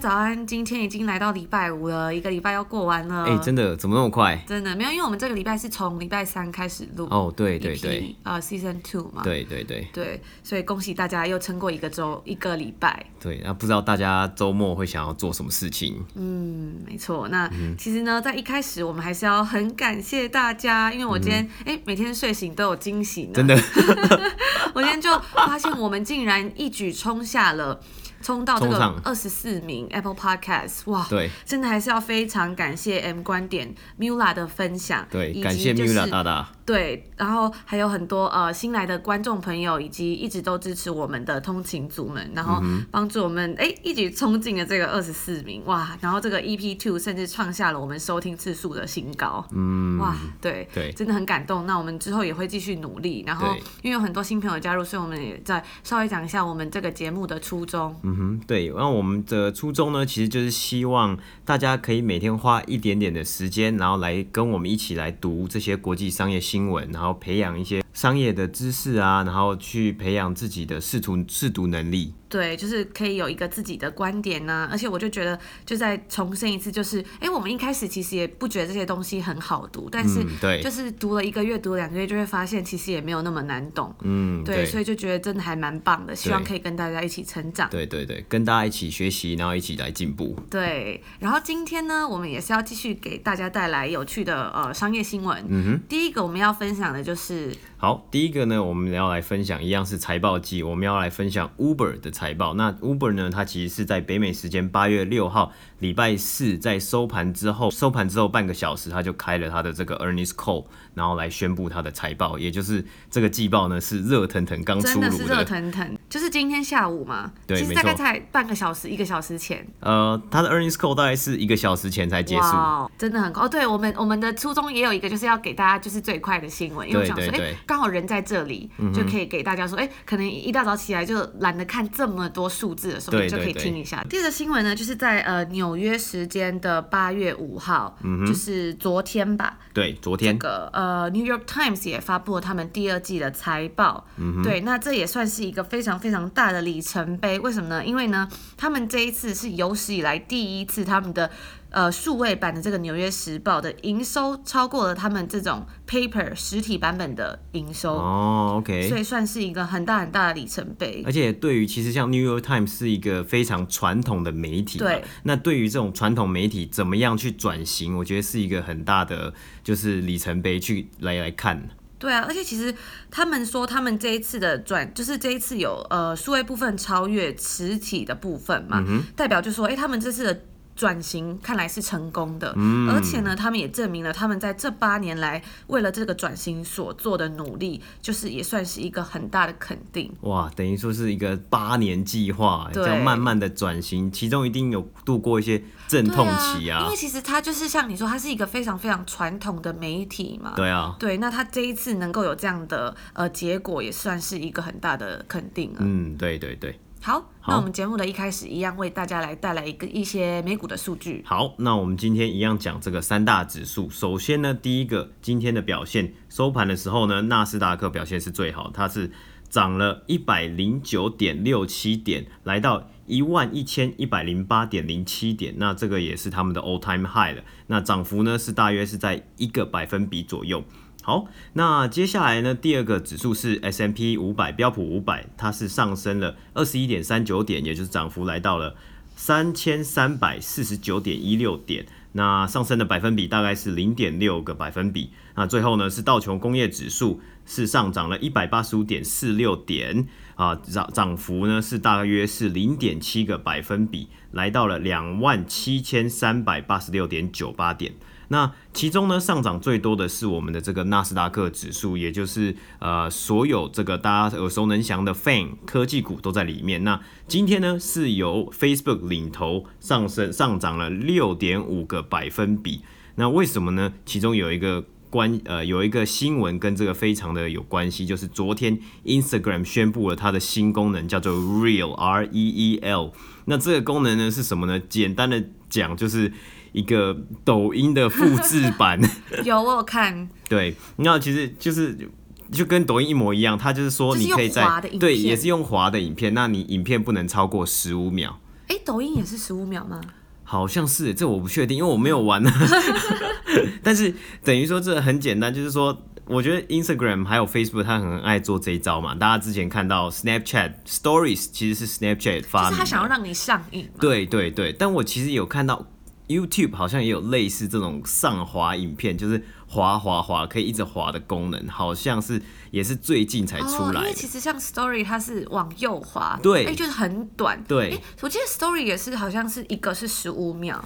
早安，今天已经来到礼拜五了，一个礼拜要过完了。哎、欸，真的怎么那么快？真的没有，因为我们这个礼拜是从礼拜三开始录。哦，对对对，呃，Season Two 嘛。对对对对，所以恭喜大家又撑过一个周，一个礼拜。对，那不知道大家周末会想要做什么事情？嗯，没错。那其实呢，在一开始我们还是要很感谢大家，因为我今天哎、嗯欸，每天睡醒都有惊喜呢。真的，我今天就发现我们竟然一举冲下了。冲到这个二十四名 Apple Podcast，哇，对，真的还是要非常感谢 M 观点 Mula 的分享，对，感谢 Mula 大大。对，然后还有很多呃新来的观众朋友，以及一直都支持我们的通勤族们，然后帮助我们哎、嗯、一举冲进了这个二十四名，哇，然后这个 EP Two 甚至创下了我们收听次数的新高，嗯，哇，对对，真的很感动。那我们之后也会继续努力，然后因为有很多新朋友加入，所以我们也在稍微讲一下我们这个节目的初衷。嗯哼，对，那我们的初衷呢，其实就是希望大家可以每天花一点点的时间，然后来跟我们一起来读这些国际商业新闻，然后培养一些商业的知识啊，然后去培养自己的试图试读能力。对，就是可以有一个自己的观点呢、啊，而且我就觉得，就再重申一次，就是，哎，我们一开始其实也不觉得这些东西很好读，但是，对，就是读了一个月，读了两个月，就会发现其实也没有那么难懂，嗯，对，对，所以就觉得真的还蛮棒的，希望可以跟大家一起成长，对对对，跟大家一起学习，然后一起来进步，对，然后今天呢，我们也是要继续给大家带来有趣的呃商业新闻，嗯哼，第一个我们要分享的就是。好，第一个呢，我们要来分享一样是财报季，我们要来分享 Uber 的财报。那 Uber 呢，它其实是在北美时间八月六号礼拜四在收盘之后，收盘之后半个小时，他就开了他的这个 earnings call，然后来宣布他的财报，也就是这个季报呢是热腾腾刚出炉的，真的是热腾腾，就是今天下午嘛，对，其实大概才半个小时，一个小时前。呃，他的 earnings call 大概是一个小时前才结束，哇，真的很高。哦，对我们我们的初衷也有一个，就是要给大家就是最快的新闻，因为我想说，哎。刚好人在这里，就可以给大家说，哎、欸，可能一大早起来就懒得看这么多数字的时候，就可以听一下。第二个新闻呢，就是在呃纽约时间的八月五号，嗯，就是昨天吧。对，昨天。这个呃，New York Times 也发布了他们第二季的财报。嗯，对，那这也算是一个非常非常大的里程碑。为什么呢？因为呢，他们这一次是有史以来第一次他们的。呃，数位版的这个《纽约时报》的营收超过了他们这种 paper 实体版本的营收哦，OK，所以算是一个很大很大的里程碑。而且对于其实像《New York Times》是一个非常传统的媒体，对，那对于这种传统媒体怎么样去转型，我觉得是一个很大的就是里程碑去来来看。对啊，而且其实他们说他们这一次的转，就是这一次有呃数位部分超越实体的部分嘛，嗯、代表就说哎，他们这次的。转型看来是成功的，嗯，而且呢，他们也证明了他们在这八年来为了这个转型所做的努力，就是也算是一个很大的肯定。哇，等于说是一个八年计划，这样慢慢的转型，其中一定有度过一些阵痛期啊。因为其实它就是像你说，它是一个非常非常传统的媒体嘛。对啊。对，那他这一次能够有这样的呃结果，也算是一个很大的肯定了。嗯，对对对。好，那我们节目的一开始一样为大家来带来一个一些美股的数据。好，那我们今天一样讲这个三大指数。首先呢，第一个今天的表现，收盘的时候呢，纳斯达克表现是最好，它是涨了一百零九点六七点，来到一万一千一百零八点零七点。那这个也是他们的 all time high 了。那涨幅呢是大约是在一个百分比左右。好，那接下来呢，第二个指数是 S M P 五百标普五百，它是上升了二十一点三九点，也就是涨幅来到了三千三百四十九点一六点。那上升的百分比大概是零点六个百分比。那最后呢是道琼工业指数是上涨了一百八十五点四六点啊，涨涨幅呢是大约是零点七个百分比，来到了两万七千三百八十六点九八点。那其中呢，上涨最多的是我们的这个纳斯达克指数，也就是呃所有这个大家耳熟能详的 FANG 科技股都在里面。那今天呢，是由 Facebook 领头上升，上涨了六点五个百分比。那为什么呢？其中有一个关呃有一个新闻跟这个非常的有关系，就是昨天 Instagram 宣布了它的新功能，叫做 Real R E E L。那这个功能呢是什么呢？简单的讲就是。一个抖音的复制版，有我有看。对，那其实就是就跟抖音一模一样，它就是说你可以在对，也是用滑的影片，那你影片不能超过十五秒。哎、欸，抖音也是十五秒吗？好像是，这我不确定，因为我没有玩。但是等于说这很简单，就是说，我觉得 Instagram 还有 Facebook 它很爱做这一招嘛。大家之前看到 Snapchat Stories 其实是 Snapchat 发明的，就是他想要让你上瘾。对对对，但我其实有看到。YouTube 好像也有类似这种上滑影片，就是滑滑滑可以一直滑的功能，好像是也是最近才出来的。哦，因为其实像 Story 它是往右滑，对，哎，就是很短。对，哎，我记得 Story 也是好像是一个是十五秒。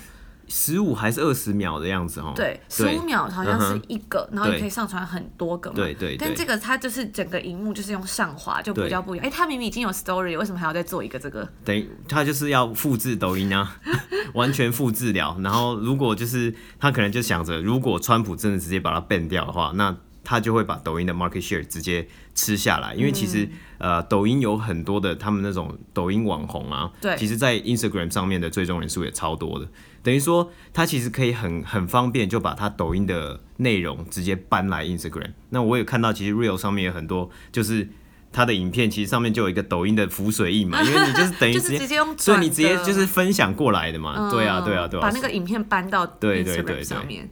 十五还是二十秒的样子哦？对，十五秒好像是一个，然后你可以上传很多个嘛。对对。但这个它就是整个荧幕就是用上滑，就比较不一样。哎，它明明已经有 Story，为什么还要再做一个这个？等于它就是要复制抖音啊，完全复制了。然后如果就是他可能就想着，如果川普真的直接把它 ban 掉的话，那他就会把抖音的 market share 直接吃下来。因为其实呃，抖音有很多的他们那种抖音网红啊，对，其实在 Instagram 上面的追踪人数也超多的。等于说，他其实可以很很方便就把他抖音的内容直接搬来 Instagram。那我也看到，其实 Real 上面有很多，就是他的影片，其实上面就有一个抖音的浮水印嘛，因为你就是等于直接，直接用，所以你直接就是分享过来的嘛。嗯、对啊，对啊，对啊，把那个影片搬到。对，对，对，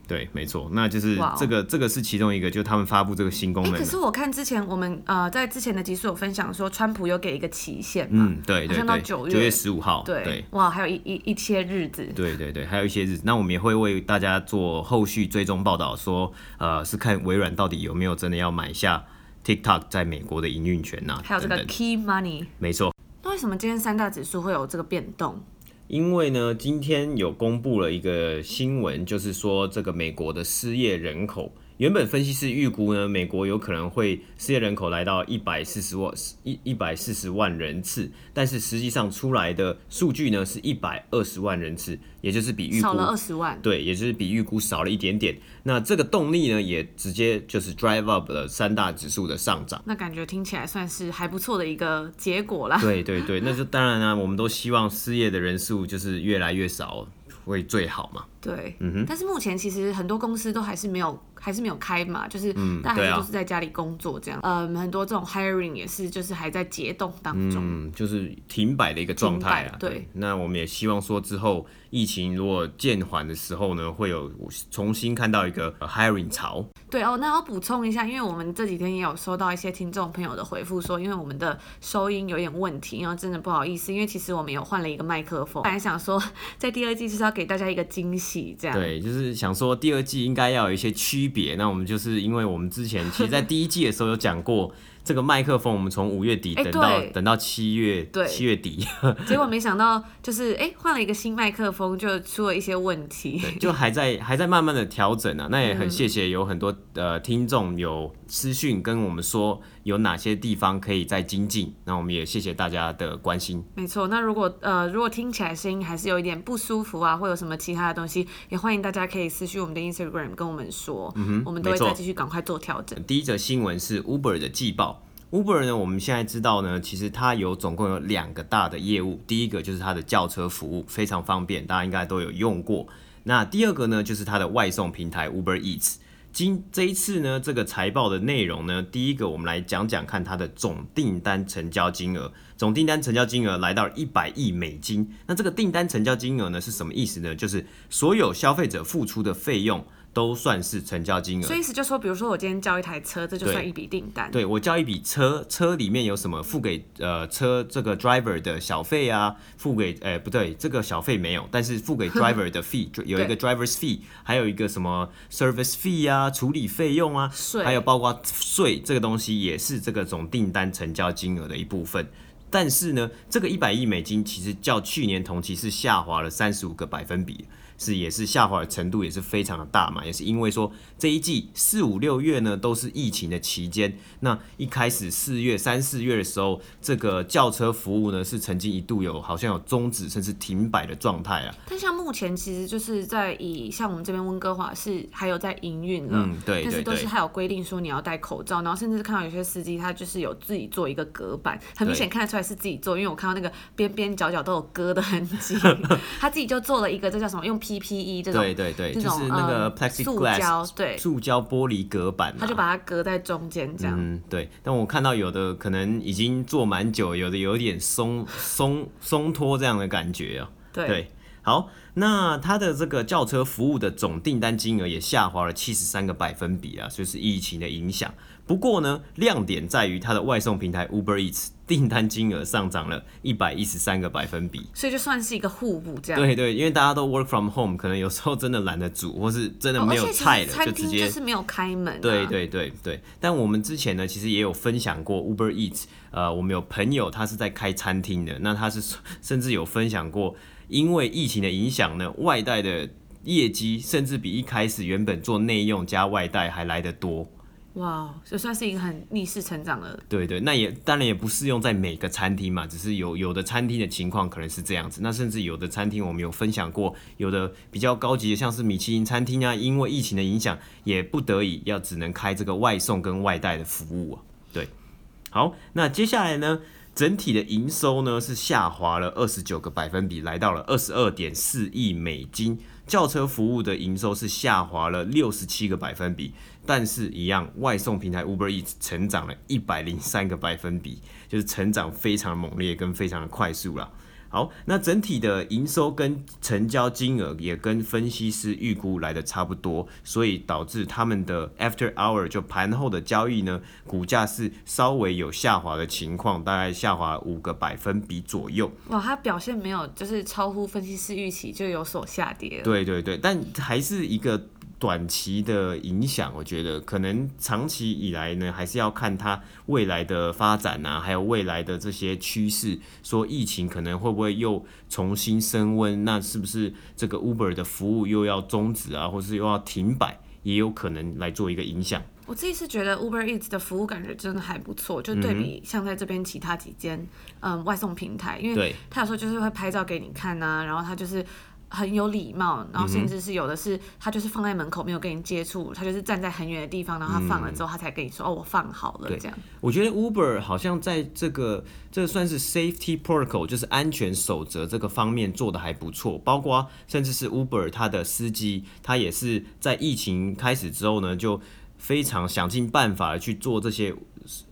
对，没错，那就是这个这个是其中一个，就是他们发布这个新功能、欸。可是我看之前我们呃在之前的集数有分享说，川普有给一个期限嘛，嗯，对对对，到九月九月十五号，对，对哇，还有一一一些日子。对对对，还有一些日子。那我们也会为大家做后续追踪报道，说呃是看微软到底有没有真的要买下。TikTok 在美国的营运权呐，还有这个 Key Money，没错。那为什么今天三大指数会有这个变动？因为呢，今天有公布了一个新闻，就是说这个美国的失业人口。原本分析师预估呢，美国有可能会失业人口来到一百四十万一一百四十万人次，但是实际上出来的数据呢是一百二十万人次，也就是比预估少了二十万，对，也就是比预估少了一点点。那这个动力呢，也直接就是 drive up 了三大指数的上涨。那感觉听起来算是还不错的一个结果啦。对对对，那就当然呢，我们都希望失业的人数就是越来越少，会最好嘛。对，嗯哼。但是目前其实很多公司都还是没有。还是没有开嘛，就是大家还是都是在家里工作这样，嗯，很多这种 hiring 也是就是还在解冻当中，嗯，就是停摆的一个状态啊。对，那我们也希望说之后疫情如果渐缓的时候呢，会有重新看到一个 hiring 潮。对哦，那我补充一下，因为我们这几天也有收到一些听众朋友的回复，说因为我们的收音有点问题，然后真的不好意思，因为其实我们有换了一个麦克风，本来想说 在第二季就是要给大家一个惊喜，这样。对，就是想说第二季应该要有一些区别，那我们就是因为我们之前其实，在第一季的时候有讲过。这个麦克风，我们从五月底等到、欸、等到七月，七月底，结果没想到就是哎，换了一个新麦克风，就出了一些问题，就还在还在慢慢的调整啊。那也很谢谢有很多呃听众有私讯跟我们说有哪些地方可以再精进，那我们也谢谢大家的关心。没错，那如果呃如果听起来声音还是有一点不舒服啊，或有什么其他的东西，也欢迎大家可以私讯我们的 Instagram 跟我们说，我们都会再继续赶快做调整。第一则新闻是 Uber 的季报。Uber 呢，我们现在知道呢，其实它有总共有两个大的业务，第一个就是它的轿车服务，非常方便，大家应该都有用过。那第二个呢，就是它的外送平台 Uber Eats。今这一次呢，这个财报的内容呢，第一个我们来讲讲看它的总订单成交金额，总订单成交金额来到一百亿美金。那这个订单成交金额呢，是什么意思呢？就是所有消费者付出的费用。都算是成交金额，所以意思就是说，比如说我今天交一台车，这就算一笔订单。对，我交一笔车，车里面有什么付给呃车这个 driver 的小费啊？付给哎、欸、不对，这个小费没有，但是付给 driver 的 fee 有一个 driver's fee，还有一个什么 service fee 啊，处理费用啊，税，还有包括税这个东西也是这个总订单成交金额的一部分。但是呢，这个一百亿美金其实较去年同期是下滑了三十五个百分比。是也是下滑的程度也是非常的大嘛，也是因为说这一季四五六月呢都是疫情的期间，那一开始四月三四月的时候，这个轿车服务呢是曾经一度有好像有终止甚至停摆的状态啊。但像目前其实就是在以像我们这边温哥华是还有在营运了，嗯对，但是都是还有规定说你要戴口罩，然后甚至看到有些司机他就是有自己做一个隔板，很明显看得出来是自己做，因为我看到那个边边角角都有割的痕迹，他自己就做了一个这叫什么用 PPE 这种对对对，就是那个 plexiglass 对，塑胶玻璃隔板，啊，他就把它隔在中间这样。嗯，对。但我看到有的可能已经做蛮久，有的有点松 松松脱这样的感觉啊。对，对，好，那它的这个轿车服务的总订单金额也下滑了七十三个百分比啊，就是疫情的影响。不过呢，亮点在于它的外送平台 Uber Eats 订单金额上涨了一百一十三个百分比，所以就算是一个互补这样。对对，因为大家都 work from home，可能有时候真的懒得煮，或是真的没有菜了，哦、就直接就是没有开门、啊。对对对对，但我们之前呢，其实也有分享过 Uber Eats，呃，我们有朋友他是在开餐厅的，那他是 甚至有分享过，因为疫情的影响呢，外带的业绩甚至比一开始原本做内用加外带还来得多。哇，这算是一个很逆势成长的。对对，那也当然也不适用在每个餐厅嘛，只是有有的餐厅的情况可能是这样子，那甚至有的餐厅我们有分享过，有的比较高级的，像是米其林餐厅啊，因为疫情的影响，也不得已要只能开这个外送跟外带的服务啊。对，好，那接下来呢，整体的营收呢是下滑了二十九个百分比，来到了二十二点四亿美金。轿车服务的营收是下滑了六十七个百分比，但是，一样外送平台 Uber Eats 成长了一百零三个百分比，就是成长非常猛烈跟非常的快速了。好，那整体的营收跟成交金额也跟分析师预估来的差不多，所以导致他们的 After Hour 就盘后的交易呢，股价是稍微有下滑的情况，大概下滑五个百分比左右。哇，它表现没有就是超乎分析师预期就有所下跌了。对对对，但还是一个。短期的影响，我觉得可能长期以来呢，还是要看它未来的发展啊，还有未来的这些趋势。说疫情可能会不会又重新升温？那是不是这个 Uber 的服务又要终止啊，或是又要停摆，也有可能来做一个影响。我自己是觉得 Uber Eats 的服务感觉真的还不错，就对比像在这边其他几间嗯外送平台，因为他有时候就是会拍照给你看呐、啊，然后他就是。很有礼貌，然后甚至是有的是他就是放在门口没有跟你接触，他就是站在很远的地方，然后他放了之后他才跟你说、嗯、哦，我放好了这样。我觉得 Uber 好像在这个这个算是 safety protocol，就是安全守则这个方面做的还不错，包括甚至是 Uber 他的司机，他也是在疫情开始之后呢，就非常想尽办法去做这些。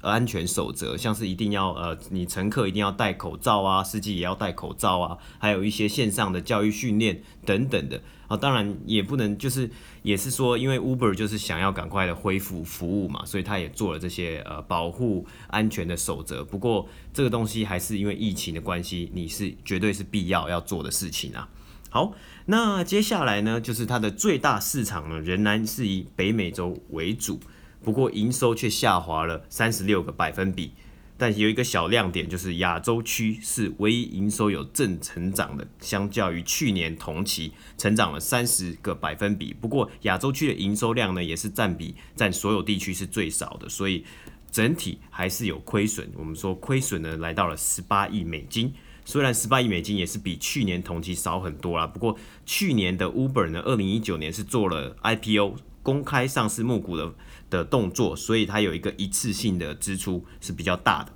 安全守则，像是一定要呃，你乘客一定要戴口罩啊，司机也要戴口罩啊，还有一些线上的教育训练等等的啊。当然也不能就是也是说，因为 Uber 就是想要赶快的恢复服务嘛，所以他也做了这些呃保护安全的守则。不过这个东西还是因为疫情的关系，你是绝对是必要要做的事情啊。好，那接下来呢，就是它的最大市场呢，仍然是以北美洲为主。不过营收却下滑了三十六个百分比，但有一个小亮点，就是亚洲区是唯一营收有正成长的，相较于去年同期成长了三十个百分比。不过亚洲区的营收量呢，也是占比占所有地区是最少的，所以整体还是有亏损。我们说亏损呢，来到了十八亿美金，虽然十八亿美金也是比去年同期少很多啦，不过去年的 Uber 呢，二零一九年是做了 IPO 公开上市募股的。的动作，所以它有一个一次性的支出是比较大的。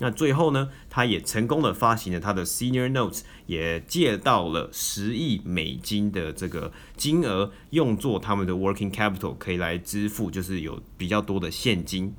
那最后呢，它也成功的发行了它的 Senior Notes，也借到了十亿美金的这个金额，用作他们的 Working Capital，可以来支付，就是有比较多的现金。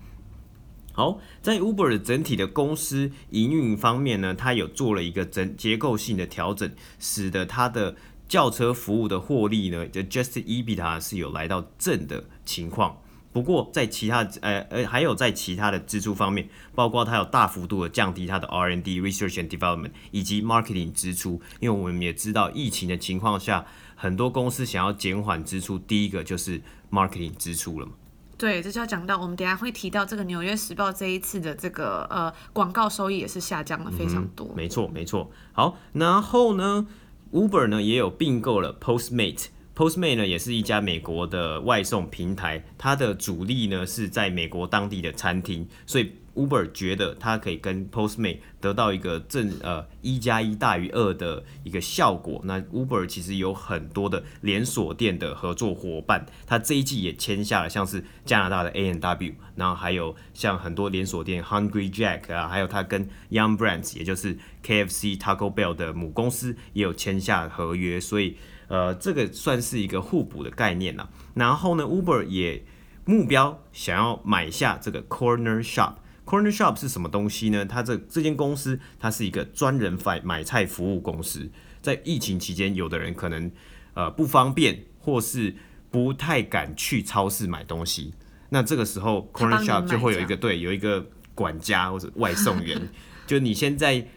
好，在 Uber 的整体的公司营运方面呢，它有做了一个整结构性的调整，使得它的轿车服务的获利呢，就 Adjusted EBITDA 是有来到正的情况。不过，在其他呃呃，还有在其他的支出方面，包括它有大幅度的降低它的 R&D (Research and Development) 以及 Marketing 支出，因为我们也知道疫情的情况下，很多公司想要减缓支出，第一个就是 Marketing 支出了嘛。对，这就要讲到我们等下会提到这个《纽约时报》这一次的这个呃广告收益也是下降了非常多。嗯、没错，没错。好，然后呢，Uber 呢也有并购了 Postmate。Postmate 呢，也是一家美国的外送平台，它的主力呢是在美国当地的餐厅，所以 Uber 觉得它可以跟 Postmate 得到一个正呃一加一大于二的一个效果。那 Uber 其实有很多的连锁店的合作伙伴，它这一季也签下了像是加拿大的 ANW，然后还有像很多连锁店 Hungry Jack 啊，还有它跟 Young Brands，也就是 KFC、Taco Bell 的母公司也有签下合约，所以。呃，这个算是一个互补的概念了。然后呢，Uber 也目标想要买下这个 Corner Shop。Corner Shop 是什么东西呢？它这这间公司，它是一个专人买买菜服务公司。在疫情期间，有的人可能呃不方便，或是不太敢去超市买东西。那这个时候，Corner Shop 就会有一个对，有一个管家或者外送员，就你现在。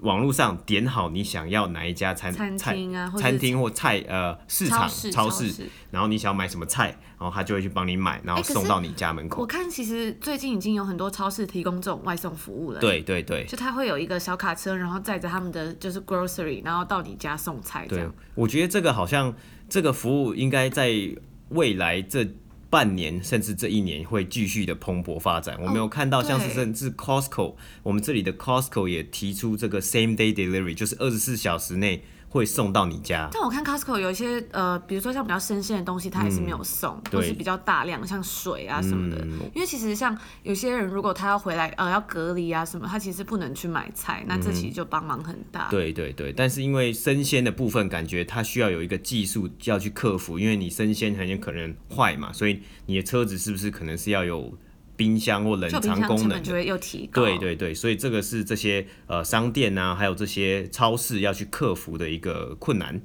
网络上点好你想要哪一家餐餐厅啊，或餐厅或菜呃市场超市，超市，然后你想要买什么菜，然后他就会去帮你买，然后送到你家门口。我看其实最近已经有很多超市提供这种外送服务了。对对对，就他会有一个小卡车，然后载着他们的就是 grocery，然后到你家送菜。对，我觉得这个好像这个服务应该在未来这。半年甚至这一年会继续的蓬勃发展。我们有看到像是甚至 Costco，我们这里的 Costco 也提出这个 Same Day Delivery，就是二十四小时内。会送到你家，但我看 Costco 有一些呃，比如说像比较生鲜的东西，它还是没有送，都、嗯、是比较大量，像水啊什么的、嗯。因为其实像有些人如果他要回来呃要隔离啊什么，他其实不能去买菜，那这其实就帮忙很大。对对对，但是因为生鲜的部分，感觉它需要有一个技术要去克服，因为你生鲜很有可能坏嘛，所以你的车子是不是可能是要有。冰箱或冷藏功能，对对对，所以这个是这些呃商店啊，还有这些超市要去克服的一个困难。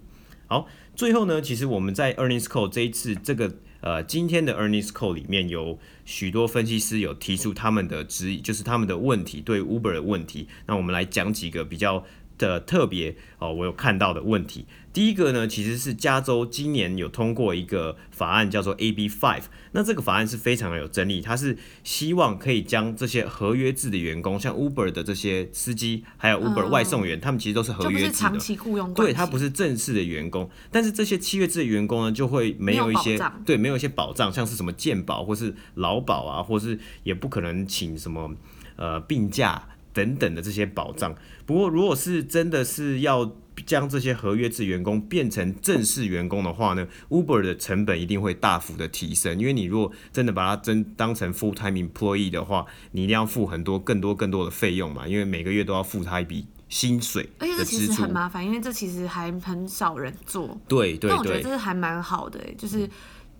好，最后呢，其实我们在 Earnings Call 这一次这个呃今天的 Earnings Call 里面有许多分析师有提出他们的质疑，就是他们的问题，对 Uber 的问题。那我们来讲几个比较的特别哦，我有看到的问题。第一个呢，其实是加州今年有通过一个法案，叫做 AB Five。那这个法案是非常的有争议，它是希望可以将这些合约制的员工，像 Uber 的这些司机，还有 Uber 外送员，嗯、他们其实都是合约制的，长期雇佣，对，他不是正式的员工。但是这些契约制的员工呢，就会没有一些对，没有一些保障，像是什么健保或是劳保啊，或是也不可能请什么呃病假等等的这些保障。不过，如果是真的是要将这些合约制员工变成正式员工的话呢，Uber 的成本一定会大幅的提升。因为你如果真的把它真当成 full time employee 的话，你一定要付很多更多更多的费用嘛，因为每个月都要付他一笔薪水。而且这其实很麻烦，因为这其实还很少人做。对对对。但我觉得这是还蛮好的，就是。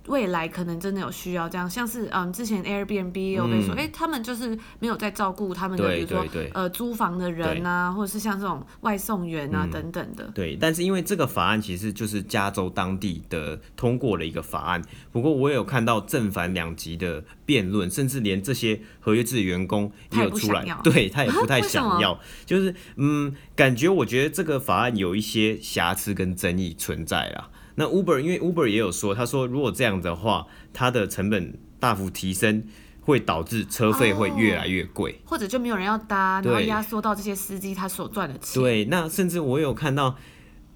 未来可能真的有需要这样，像是嗯，之前 Airbnb 有被说，哎、嗯。欸，他们就是没有在照顾他们的，比如说呃租房的人啊，或者是像这种外送员啊、嗯、等等的。对，但是因为这个法案其实就是加州当地的通过了一个法案，不过我也有看到正反两极的辩论，甚至连这些合约制的员工也有出来，他对他也不太想要，就是嗯，感觉我觉得这个法案有一些瑕疵跟争议存在啦。那 Uber 因为 Uber 也有说，他说如果这样的话，它的成本大幅提升，会导致车费会越来越贵，哦，或者就没有人要搭，然后压缩到这些司机他所赚的钱。对，那甚至我有看到，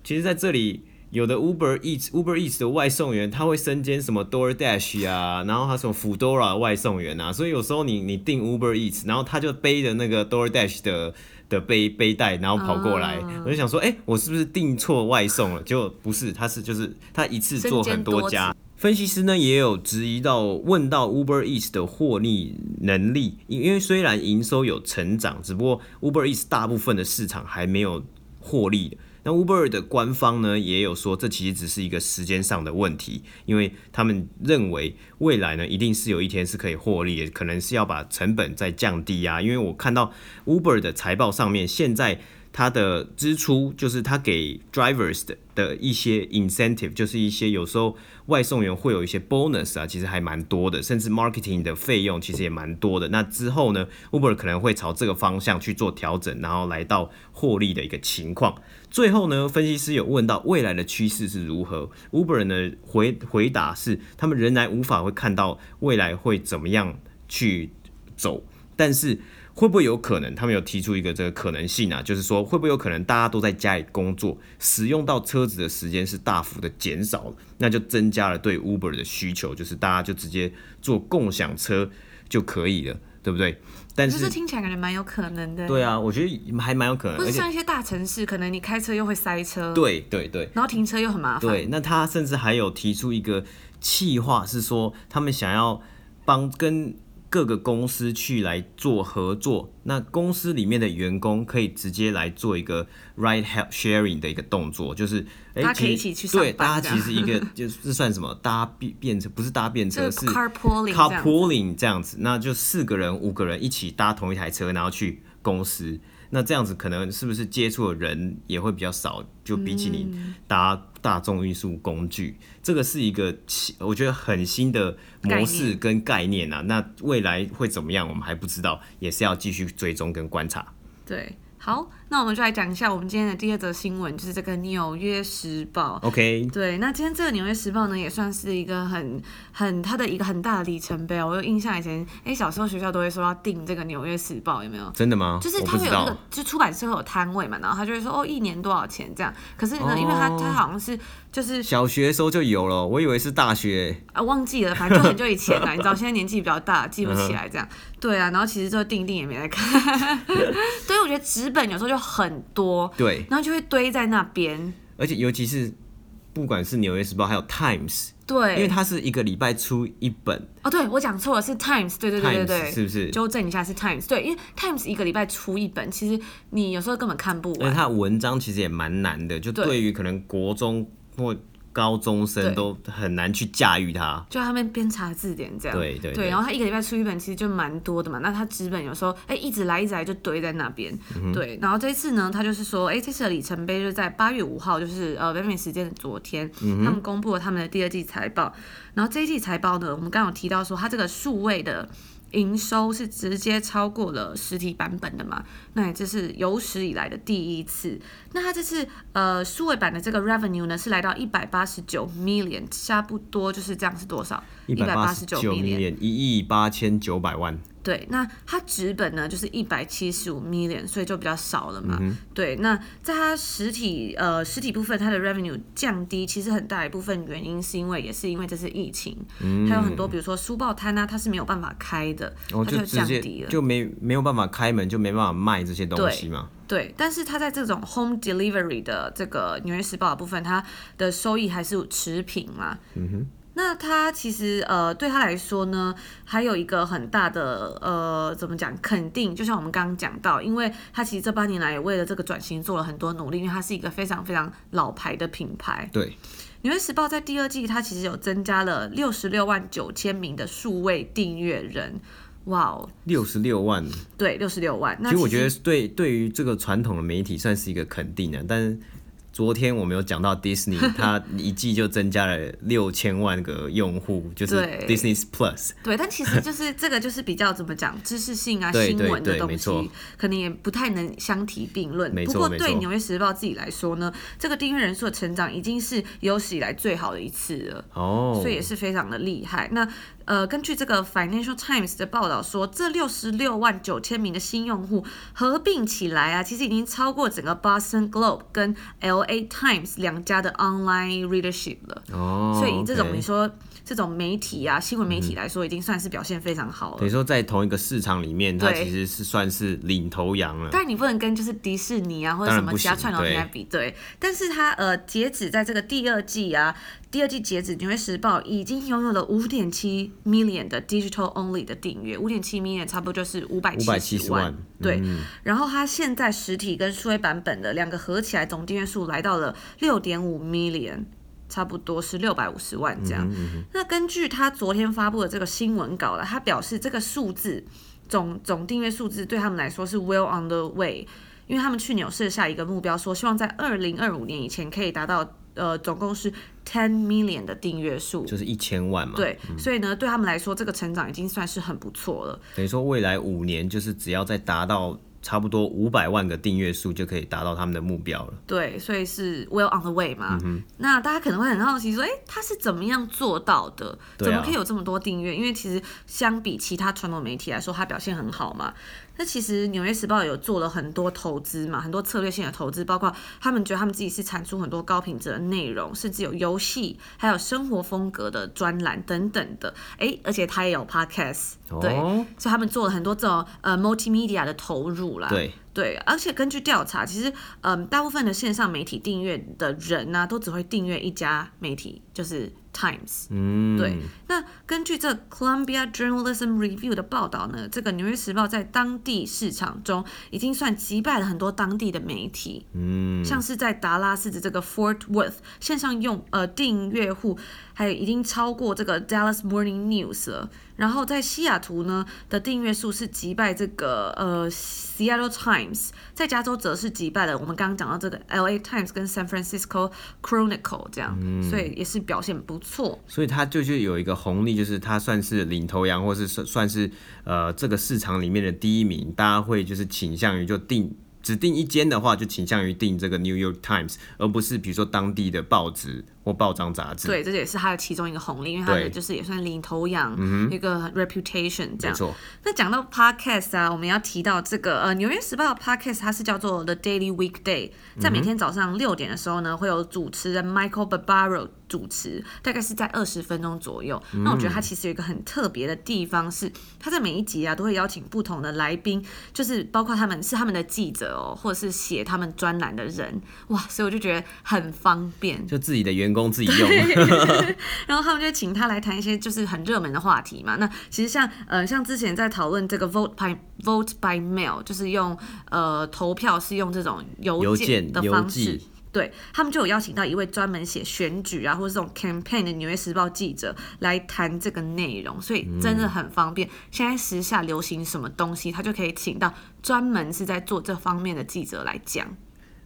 其实在这里有的 Uber Eats Uber Eats 的外送员，他会身兼什么 DoorDash 啊，然后他什么 Foodora 外送员啊，所以有时候你你订 Uber Eats，然后他就背着那个 DoorDash 的。的背背带，然后跑过来，嗯、我就想说，哎、欸，我是不是订错外送了？结果不是，他是就是他一次做很多家。分析师呢也有质疑到，问到 Uber Eats 的获利能力，因为虽然营收有成长，只不过 Uber Eats 大部分的市场还没有获利。那 Uber 的官方呢也有说，这其实只是一个时间上的问题，因为他们认为未来呢一定是有一天是可以获利的，可能是要把成本再降低啊。因为我看到 Uber 的财报上面，现在它的支出，就是它给 drivers 的的一些 incentive，就是一些有时候外送员会有一些 bonus 啊，其实还蛮多的，甚至 marketing 的费用其实也蛮多的。那之后呢，Uber 可能会朝这个方向去做调整，然后来到获利的一个情况。最后呢，分析师有问到未来的趋势是如何，Uber 呢回回答是，他们仍然无法会看到未来会怎么样去走，但是。会不会有可能？他们有提出一个这个可能性啊，就是说会不会有可能大家都在家里工作，使用到车子的时间是大幅的减少了，那就增加了对 Uber 的需求，就是大家就直接坐共享车就可以了，对不对？但是这听起来感觉蛮有可能的。对啊，我觉得还蛮有可能。不是像一些大城市，可能你开车又会塞车。对对对。然后停车又很麻烦。对，那他甚至还有提出一个计划，是说他们想要帮跟。各个公司去来做合作，那公司里面的员工可以直接来做一个 ride sharing 的一个动作，就是哎，大家可以一起去。对，大家其实一个 就是算什么搭便变成，不是搭便车，是 carpooling carpooling 这样子，那就四个人、五个人一起搭同一台车，然后去公司。那这样子可能是不是接触的人也会比较少？就比起你搭大众运输工具，嗯，这个是一个我觉得很新的模式跟概念啊。那未来会怎么样，我们还不知道，也是要继续追踪跟观察。对。好，那我们就来讲一下我们今天的第二则新闻，就是这个《纽约时报》。OK，对，那今天这个《纽约时报》呢，也算是一个很很它的一个很大的里程碑。哦我有印象，以前哎、欸、小时候学校都会说要订这个《纽约时报》，有没有？真的吗？就是它会有那个，就出版社会有摊位嘛，然后他就会说哦，一年多少钱这样。可是呢，哦、因为它它好像是就是小学的时候就有了，我以为是大学啊，忘记了，反正就很久以前了。你知道，现在年纪比较大，记不起来这样。对啊，然后其实这个订订也没来看。所以，我觉得纸本有时候就很多，对，然后就会堆在那边。而且尤其是不管是《纽约时报》还有《Times》，对，因为它是一个礼拜出一本。哦，对，我讲错了，是《Times》，对对对对对，是不是？纠正一下，是《Times》，对，因为《Times》一个礼拜出一本，其实你有时候根本看不完。而且它的文章其实也蛮难的，就对于可能国中或。高中生都很难去驾驭它，就他们边查字典这样。对对然后他一个礼拜出一本，其实就蛮多的嘛。那他纸本有时候哎、欸、一直来一直来就堆在那边、嗯。对，然后这一次呢，他就是说，哎、欸，这次的里程碑就是在八月五号，就是呃北美时间的昨天、嗯，他们公布了他们的第二季财报。然后这一季财报呢，我们刚刚有提到说，他这个数位的。营收是直接超过了实体版本的嘛？那也这是有史以来的第一次。那它这次呃数位版的这个 revenue 呢是来到一百八十九 million，差不多就是这样是多少？一百八十九 million，一亿八千九百万。对，那它纸本呢就是一百七十五 million，所以就比较少了嘛。嗯、对，那在它实体呃实体部分，它的 revenue 降低，其实很大一部分原因是因为也是因为这次疫情，嗯、还有很多比如说书报摊啊，它是没有办法开的，哦、它就降低了，就没没有办法开门，就没办法卖这些东西嘛。对，对，但是它在这种 home delivery 的这个纽约时报的部分，它的收益还是持平嘛。嗯哼。那他其实呃，对他来说呢，还有一个很大的呃，怎么讲肯定？就像我们刚刚讲到，因为他其实这八年来也为了这个转型做了很多努力，因为它是一个非常非常老牌的品牌。对，纽约时报在第二季，它其实有增加了六十六万九千名的数位订阅人，哇哦，六十六万，对，六十六万。那其实我觉得对对于这个传统的媒体算是一个肯定的，但是。昨天我们有讲到 Disney，它一季就增加了六千万个用户，就是 Disney Plus。对，但其实就是这个就是比较怎么讲，知识性啊、新闻的东西，可能也不太能相提并论。不过对纽约时报自己来说呢，这个订阅人数的成长已经是有史以来最好的一次了。哦，所以也是非常的厉害。那呃，根据这个 Financial Times 的报道说，这六十六万九千名的新用户合并起来啊，其实已经超过整个 Boston Globe 跟 LA Times 两家的 online readership 了。哦，所以这种你说。这种媒体啊，新闻媒体来说，已经算是表现非常好了。等于说，在同一个市场里面，它其实是算是领头羊了。但你不能跟就是迪士尼啊，或者什么其他串流平台比，对。对，但是它呃，截止在这个第二季啊，第二季截止，《纽约时报》已经拥有了五点七 million 的 digital only 的订阅，五点七 million 差不多就是五百七十万。对、嗯。然后它现在实体跟数位版本的两个合起来总订阅数来到了六点五 million。差不多是六百五十万这样。嗯嗯嗯。那根据他昨天发布的这个新闻稿了，他表示这个数字总总订阅数字对他们来说是 well on the way，因为他们去年有设下一个目标，说希望在二零二五年以前可以达到呃总共是 ten million 的订阅数，就是一千万嘛。对，嗯、所以呢，对他们来说，这个成长已经算是很不错了。等于说，未来五年就是只要再达到。差不多五百万个订阅数就可以达到他们的目标了。对，所以是 well on the way 嘛。嗯、那大家可能会很好奇说，哎、欸，他是怎么样做到的？啊、怎么可以有这么多订阅？因为其实相比其他传统媒体来说，他表现很好嘛。那其实《纽约时报》有做了很多投资嘛，很多策略性的投资，包括他们觉得他们自己是产出很多高品质的内容，甚至有游戏，还有生活风格的专栏等等的。哎，而且他也有 podcast，对，哦、所以他们做了很多这种呃 multimedia 的投入啦。对对，而且根据调查，其实嗯、呃，大部分的线上媒体订阅的人呢、啊，都只会订阅一家媒体，就是。Times，嗯，对。那根据这 Columbia Journalism Review 的报道呢，这个《纽约时报》在当地市场中已经算击败了很多当地的媒体，嗯，像是在达拉斯的这个 Fort Worth 线上用呃订阅户，还有已经超过这个 Dallas Morning News 了。然后在西雅图呢的订阅数是击败这个呃 Seattle Times，在加州则是击败了我们刚刚讲到这个 LA Times 跟 San Francisco Chronicle 这样，嗯、所以也是表现不错。所以它就是有一个红利，就是它算是领头羊，或是算算是呃这个市场里面的第一名，大家会就是倾向于就定。只订一间的话，就倾向于订这个 New York Times，而不是比如说当地的报纸或报章杂志。对，这也是他的其中一个红利，因为他的就是也算领头羊，一个 reputation 这样。没错。那讲到 podcast 啊，我们要提到这个呃，《纽约时报》的 podcast，它是叫做 The Daily Weekday，在每天早上六点的时候呢，会有主持人 Michael Barbaro。主持大概是在二十分钟左右。那我觉得他其实有一个很特别的地方是，他在每一集啊都会邀请不同的来宾，就是包括他们是他们的记者哦，或者是写他们专栏的人，哇，所以我就觉得很方便，就自己的员工自己用。然后他们就请他来谈一些就是很热门的话题嘛。那其实像呃像之前在讨论这个 vote by vote by mail，就是用呃投票是用这种邮件的方式。对，他们就有邀请到一位专门写选举啊，或者这种 campaign 的《纽约时报》记者来谈这个内容，所以真的很方便。嗯、现在时下流行什么东西，他就可以请到专门是在做这方面的记者来讲。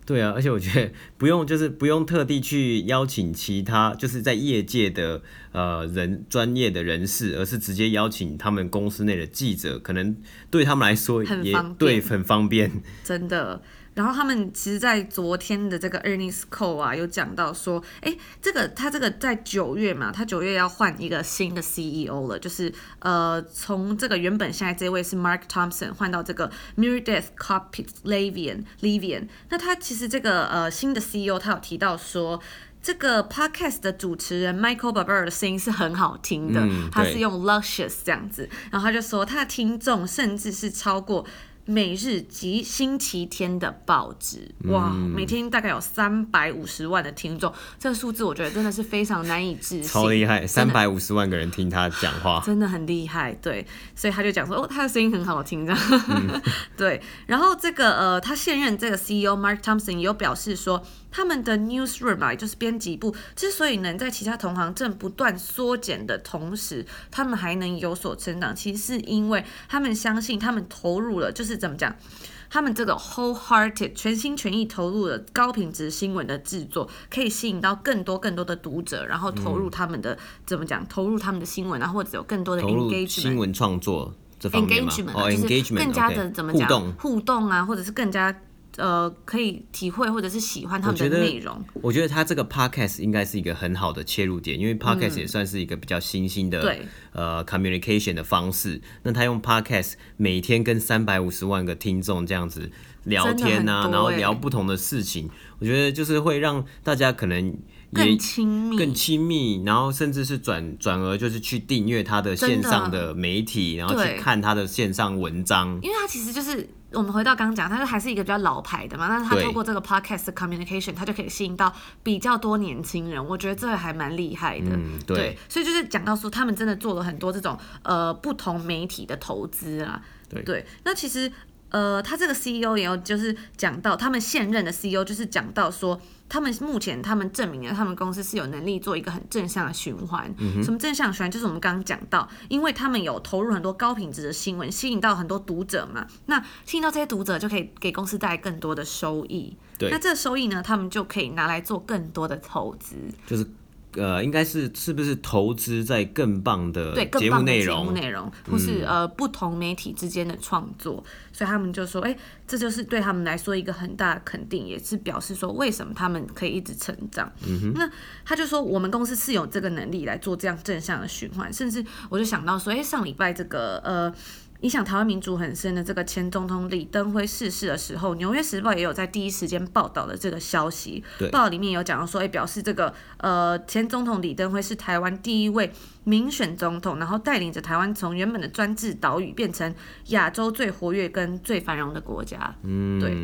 对啊，而且我觉得 不用，就是不用特地去邀请其他就是在业界的呃人专业的人士，而是直接邀请他们公司内的记者，可能对他们来说也对很方便，真的。然后他们其实，在昨天的这个 earnings call 啊，有讲到说，哎，这个他这个在九月嘛，他九月要换一个新的 CEO 了，就是呃，从这个原本现在这位是 Mark Thompson 换到这个 Meredith Kopit Levien Levien。那他其实这个呃新的 CEO 他有提到说，这个 podcast 的主持人 Michael Barbaro 的声音是很好听的，嗯、他是用 luscious 这样子，然后他就说他的听众甚至是超过。每日及星期天的报纸，哇，嗯、每天大概有三百五十万的听众，这个数字我觉得真的是非常难以置信，超厉害，三百五十万个人听他讲话，真的很厉害，对，所以他就讲说，哦，他的声音很好听，这样，嗯、对，然后这个呃，他现任这个 CEO Mark Thompson 也有表示说。他们的 newsroom 啊，就是编辑部，之所以能在其他同行正不断缩减的同时，他们还能有所成长，其实是因为他们相信，他们投入了，就是怎么讲，他们这个 wholehearted 全心全意投入了高品质新闻的制作，可以吸引到更多更多的读者，然后投入他们的、嗯、怎么讲，投入他们的新闻啊，或者有更多的 engagement 新闻创作？engagement，、哦、就是更加的怎么讲互动啊，或者是更加。呃，可以体会或者是喜欢他们的内容。我觉得他这个 podcast 应该是一个很好的切入点，因为 podcast 也算是一个比较新兴的、嗯、呃 communication 的方式。那他用 podcast 每天跟三百五十万个听众这样子聊天啊，然后聊不同的事情，我觉得就是会让大家可能也更亲密，更亲密，然后甚至是转转而就是去订阅他的线上的媒体，然后去看他的线上文章，因为他其实就是。我们回到刚刚讲，它还是一个比较老牌的嘛，但是它透过这个 podcast communication，它就可以吸引到比较多年轻人，我觉得这个还蛮厉害的。嗯，对。对，所以就是讲到说，他们真的做了很多这种呃不同媒体的投资啊。对，对。那其实呃，他这个 CEO 也有就是讲到，他们现任的 CEO 就是讲到说。他们目前他们证明了他们公司是有能力做一个很正向的循环。嗯、什么正向循环？就是我们刚刚讲到，因为他们有投入很多高品质的新闻，吸引到很多读者嘛。那吸引到这些读者，就可以给公司带来更多的收益。对，那这个收益呢，他们就可以拿来做更多的投资。就是。呃，应该是是不是投资在更棒的对节目内容，节目内容，或是、嗯、呃不同媒体之间的创作，所以他们就说，哎、欸，这就是对他们来说一个很大的肯定，也是表示说为什么他们可以一直成长。嗯哼，那他就说，我们公司是有这个能力来做这样正向的循环，甚至我就想到说，哎、欸，上礼拜这个呃。影响台湾民主很深的这个前总统李登辉逝世的时候，《纽约时报》也有在第一时间报道了这个消息。对，报道里面有讲到说，哎，表示这个呃前总统李登辉是台湾第一位民选总统，然后带领着台湾从原本的专制岛屿变成亚洲最活跃跟最繁荣的国家。嗯，对，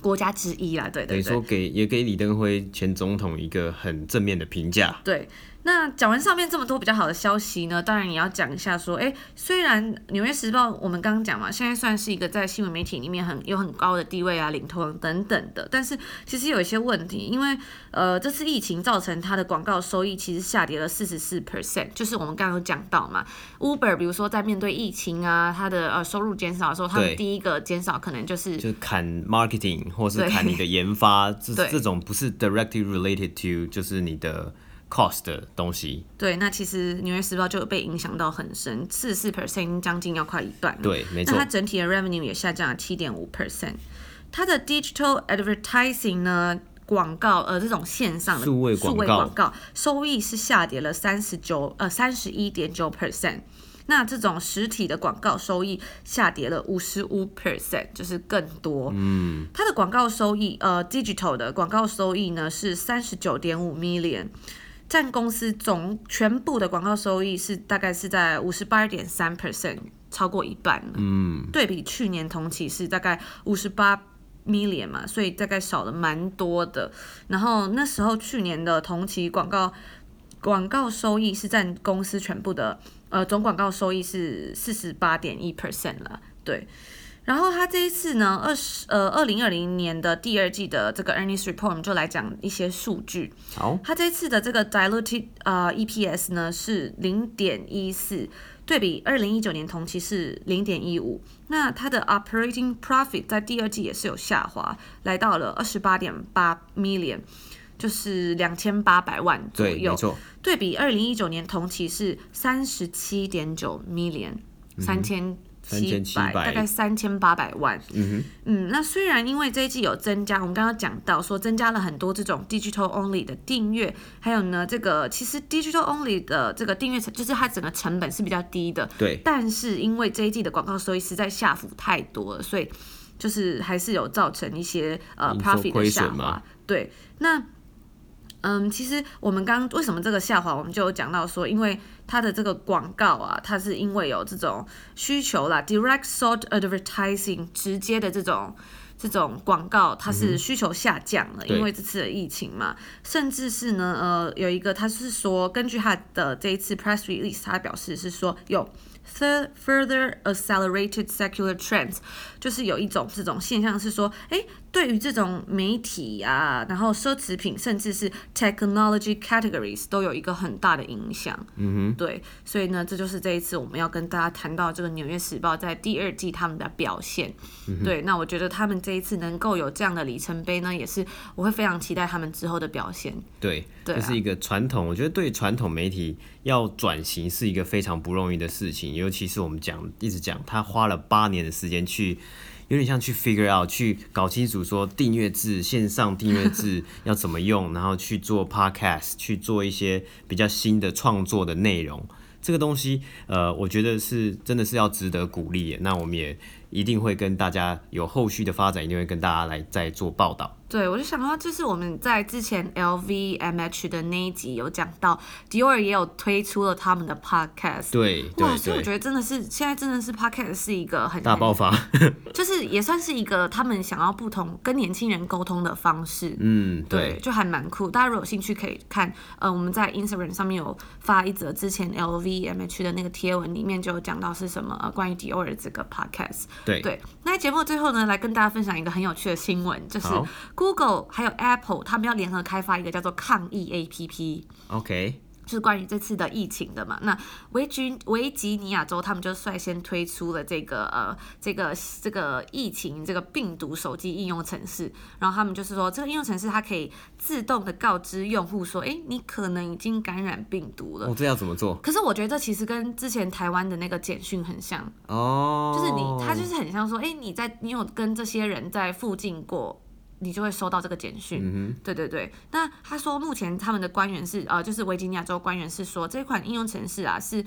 国家之一啦，对对对。等于说给也给李登辉前总统一个很正面的评价。对。那讲完上面这么多比较好的消息呢，当然也要讲一下说，哎，虽然《纽约时报》我们刚刚讲嘛，现在算是一个在新闻媒体里面很有很高的地位啊，领头等等的，但是其实有一些问题，因为呃这次疫情造成它的广告收益其实下跌了四十四 percent，就是我们刚刚有讲到嘛，Uber 比如说在面对疫情啊，它的呃收入减少的时候，他们第一个减少可能就是就砍 marketing 或是砍你的研发，这 这种不是 directly related to 就是你的。Cost 的东西，对，那其实纽约时报就有被影响到很深，四十四 percent，将近要快一半。对，没错。那它整体的 revenue 也下降了七点五 percent。它的 digital advertising 呢，广告呃这种线上的数位广告收益是下跌了三十九呃三十一点九 percent。那这种实体的广告收益下跌了五十五 percent，就是更多。嗯，它的广告收益呃 digital 的广告收益呢是三十九点五 million。占公司总全部的广告收益是大概是在五十八点三 percent，超过一半。嗯，对比去年同期是大概五十八 million 嘛，所以大概少了蛮多的。然后那时候去年的同期广告广告收益是占公司全部的呃总广告收益是四十八点一 percent 了，对。然后他这一次呢，二十呃二零二零年的第二季的这个 earnings report，我们就来讲一些数据。好，他这次的这个 diluted 啊、呃、EPS 呢是零点一四，对比二零一九年同期是零点一五。那它的 operating profit 在第二季也是有下滑，来到了二十八点八 million，就是两千八百万左右。对。对比二零一九年同期是三十七点九 million，三千、嗯。七百大概三千八百万，嗯哼，嗯，那虽然因为这一季有增加，我们刚刚讲到说增加了很多这种 digital only 的订阅，还有呢，这个其实 digital only 的这个订阅成就是它整个成本是比较低的，对，但是因为这一季的广告收益实在下浮太多了，所以就是还是有造成一些呃 profit 的下滑，对，那。嗯，其实我们刚为什么这个下滑，我们就有讲到说，因为它的这个广告啊，它是因为有这种需求啦，direct sold advertising 直接的这种这种广告，它是需求下降了，嗯、因为这次的疫情嘛，甚至是呢，呃，有一个他是说，根据他的这一次 press release，他表示是说有。Further accelerated secular trends，就是有一种这种现象是说，诶，对于这种媒体啊，然后奢侈品，甚至是 technology categories 都有一个很大的影响。嗯哼，对，所以呢，这就是这一次我们要跟大家谈到这个《纽约时报》在第二季他们的表现。嗯，对，那我觉得他们这一次能够有这样的里程碑呢，也是我会非常期待他们之后的表现。对，这是一个传统，我觉得对传统媒体要转型是一个非常不容易的事情。尤其是我们讲一直讲，他花了八年的时间去，有点像去 figure out，去搞清楚说订阅制、线上订阅制 要怎么用，然后去做 podcast，去做一些比较新的创作的内容。这个东西，呃，我觉得是真的是要值得鼓励。那我们也一定会跟大家有后续的发展，一定会跟大家来再做报道。对，我就想到，就是我们在之前 LVMH 的那一集有讲到，Dior 也有推出了他们的 podcast。对，对，哇，所以我觉得真的是现在真的是 podcast 是一个很大爆发，就是也算是一个他们想要不同跟年轻人沟通的方式。嗯，对，就还蛮酷。大家如果有兴趣可以看，呃，我们在 Instagram 上面有发一则之前 LVMH 的那个贴文，里面就有讲到是什么，呃，关于 Dior 的这个 podcast。对对，那节目最后呢，来跟大家分享一个很有趣的新闻，就是。Google 还有 Apple 他们要联合开发一个叫做抗议 APP。OK。就是关于这次的疫情的嘛，那维吉维吉尼亚州他们就率先推出了这个呃这个这个疫情这个病毒手机应用程式，然后他们就是说这个应用程式它可以自动的告知用户说，哎，你可能已经感染病毒了。哦，这要怎么做？可是我觉得这其实跟之前台湾的那个简讯很像哦，就是你他就是很像说，哎，你在你有跟这些人在附近过。你就会收到这个简讯，嗯、哼对对对。那他说，目前他们的官员是呃，就是维吉尼亚州官员是说，这款应用程式啊是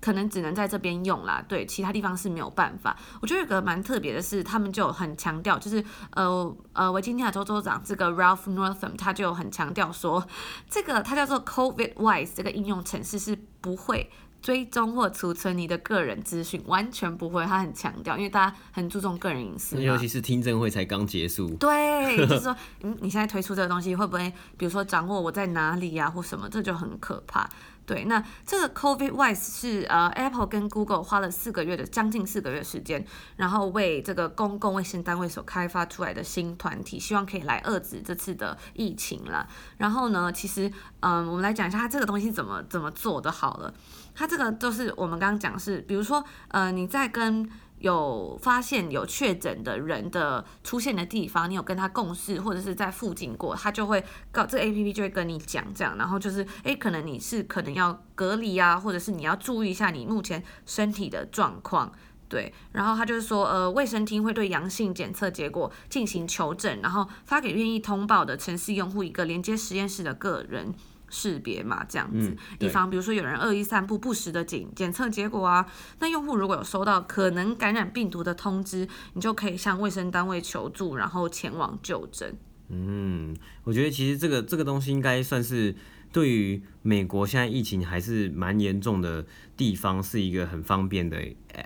可能只能在这边用啦，对，其他地方是没有办法。我觉得有个蛮特别的是，他们就很强调，就是呃呃，维吉尼亚州州长这个 Ralph Northam 他就很强调说，这个他叫做 COVID Wise 这个应用程式是不会。追踪或储存你的个人资讯，完全不会。他很强调，因为大家很注重个人隐私。尤其是听证会才刚结束。对，就是说，嗯，你现在推出这个东西，会不会，比如说掌握我在哪里呀、啊，或什么，这就很可怕。对，那这个 COVIDWise 是呃 Apple 跟 Google 花了四个月的将近四个月时间，然后为这个公共卫生单位所开发出来的新团体，希望可以来遏制这次的疫情啦。然后呢，其实嗯、呃，我们来讲一下它这个东西怎么怎么做的好了。它这个就是我们刚刚讲是，比如说呃你在跟有发现有确诊的人的出现的地方，你有跟他共事或者是在附近过，他就会告这个 APP 就会跟你讲这样，然后就是诶，可能你是可能要隔离啊，或者是你要注意一下你目前身体的状况，对，然后他就是说呃，卫生厅会对阳性检测结果进行求证，然后发给愿意通报的城市用户一个连接实验室的个人。识别嘛，这样子，以防比如说有人恶意散布不实的检检测结果啊，那用户如果有收到可能感染病毒的通知，你就可以向卫生单位求助，然后前往就诊。嗯，我觉得其实这个这个东西应该算是对于美国现在疫情还是蛮严重的地方，是一个很方便的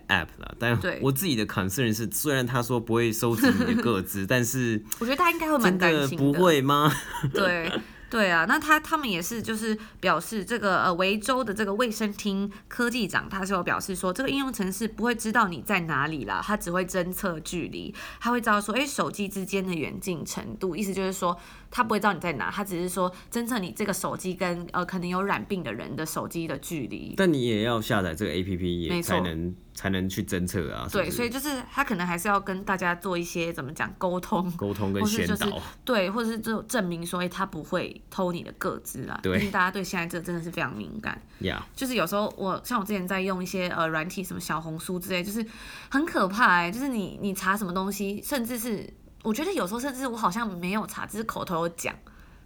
app 啦。但我自己的 concern 是，虽然他说不会收集你的个资，但是我觉得他应该会蛮担心的。不会吗？对。对啊，那他他们也是就是表示这个呃维州的这个卫生厅科技长，他是有表示说，这个应用程式不会知道你在哪里啦，它只会侦测距离，它会知道说，哎，手机之间的远近程度，意思就是说。他不会知道你在哪，他只是说侦测你这个手机跟呃可能有染病的人的手机的距离。但你也要下载这个 APP 也才能才能去侦测啊。对，所以就是他可能还是要跟大家做一些怎么讲沟通，沟通跟宣导。就是、对，或者是就证明说，哎，他不会偷你的个资啊。对，因为大家对现在这真的是非常敏感。就是有时候我像我之前在用一些呃软体，什么小红书之类，就是很可怕哎、欸，就是你你查什么东西，甚至是。我觉得有时候甚至我好像没有查，只是口头讲，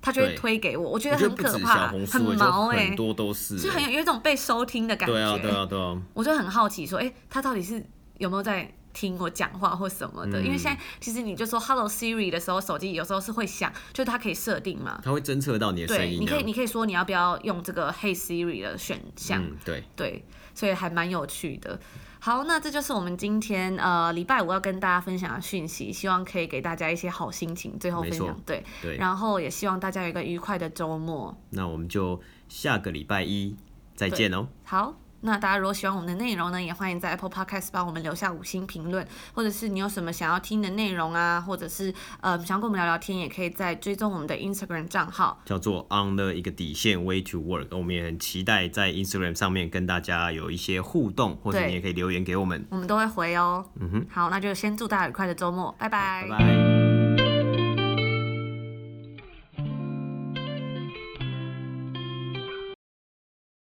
他就会推给我，我觉得很可怕，很毛哎、欸，很多都是、欸，就很有有一种被收听的感觉。对啊，对啊，对啊。我就很好奇说，哎、欸，他到底是有没有在听我讲话或什么的？嗯、因为现在其实你就说 Hello Siri 的时候，手机有时候是会响，就是它可以设定嘛，它会侦测到你的声音。对，你可以你可以说你要不要用这个 Hey Siri 的选项、嗯。对对，所以还蛮有趣的。好，那这就是我们今天呃礼拜五要跟大家分享的讯息，希望可以给大家一些好心情。最后分享，对对，然后也希望大家有一个愉快的周末。那我们就下个礼拜一再见哦。好。那大家如果喜欢我们的内容呢，也欢迎在 Apple Podcast 帮我们留下五星评论，或者是你有什么想要听的内容啊，或者是呃想跟我们聊聊天，也可以在追踪我们的 Instagram 账号，叫做 On the 一个底线 Way to Work。我们也很期待在 Instagram 上面跟大家有一些互动，或者你也可以留言给我们，我们都会回哦。嗯哼，好，那就先祝大家愉快的周末，拜拜。拜拜。